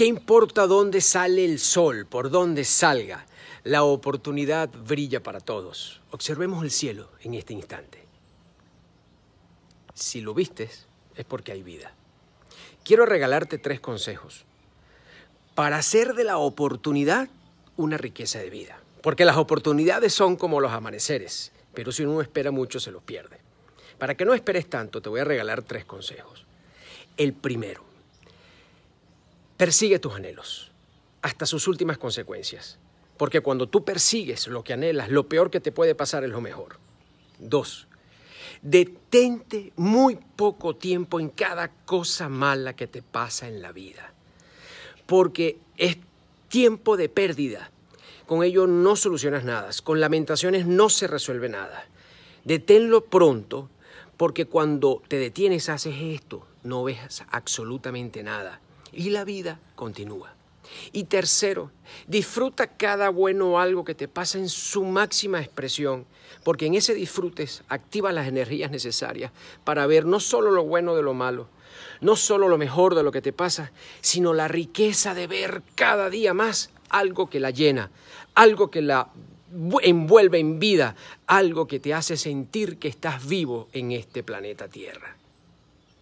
¿Qué importa dónde sale el sol, por dónde salga? La oportunidad brilla para todos. Observemos el cielo en este instante. Si lo vistes, es porque hay vida. Quiero regalarte tres consejos para hacer de la oportunidad una riqueza de vida. Porque las oportunidades son como los amaneceres, pero si uno espera mucho se los pierde. Para que no esperes tanto, te voy a regalar tres consejos. El primero, persigue tus anhelos hasta sus últimas consecuencias. Porque cuando tú persigues lo que anhelas, lo peor que te puede pasar es lo mejor. Dos, detente muy poco tiempo en cada cosa mala que te pasa en la vida. Porque es tiempo de pérdida. Con ello no solucionas nada. Con lamentaciones no se resuelve nada. Deténlo pronto porque cuando te detienes haces esto, no ves absolutamente nada. Y la vida continúa. Y tercero, disfruta cada bueno o algo que te pasa en su máxima expresión, porque en ese disfrutes activa las energías necesarias para ver no solo lo bueno de lo malo, no solo lo mejor de lo que te pasa, sino la riqueza de ver cada día más algo que la llena, algo que la envuelve en vida, algo que te hace sentir que estás vivo en este planeta Tierra.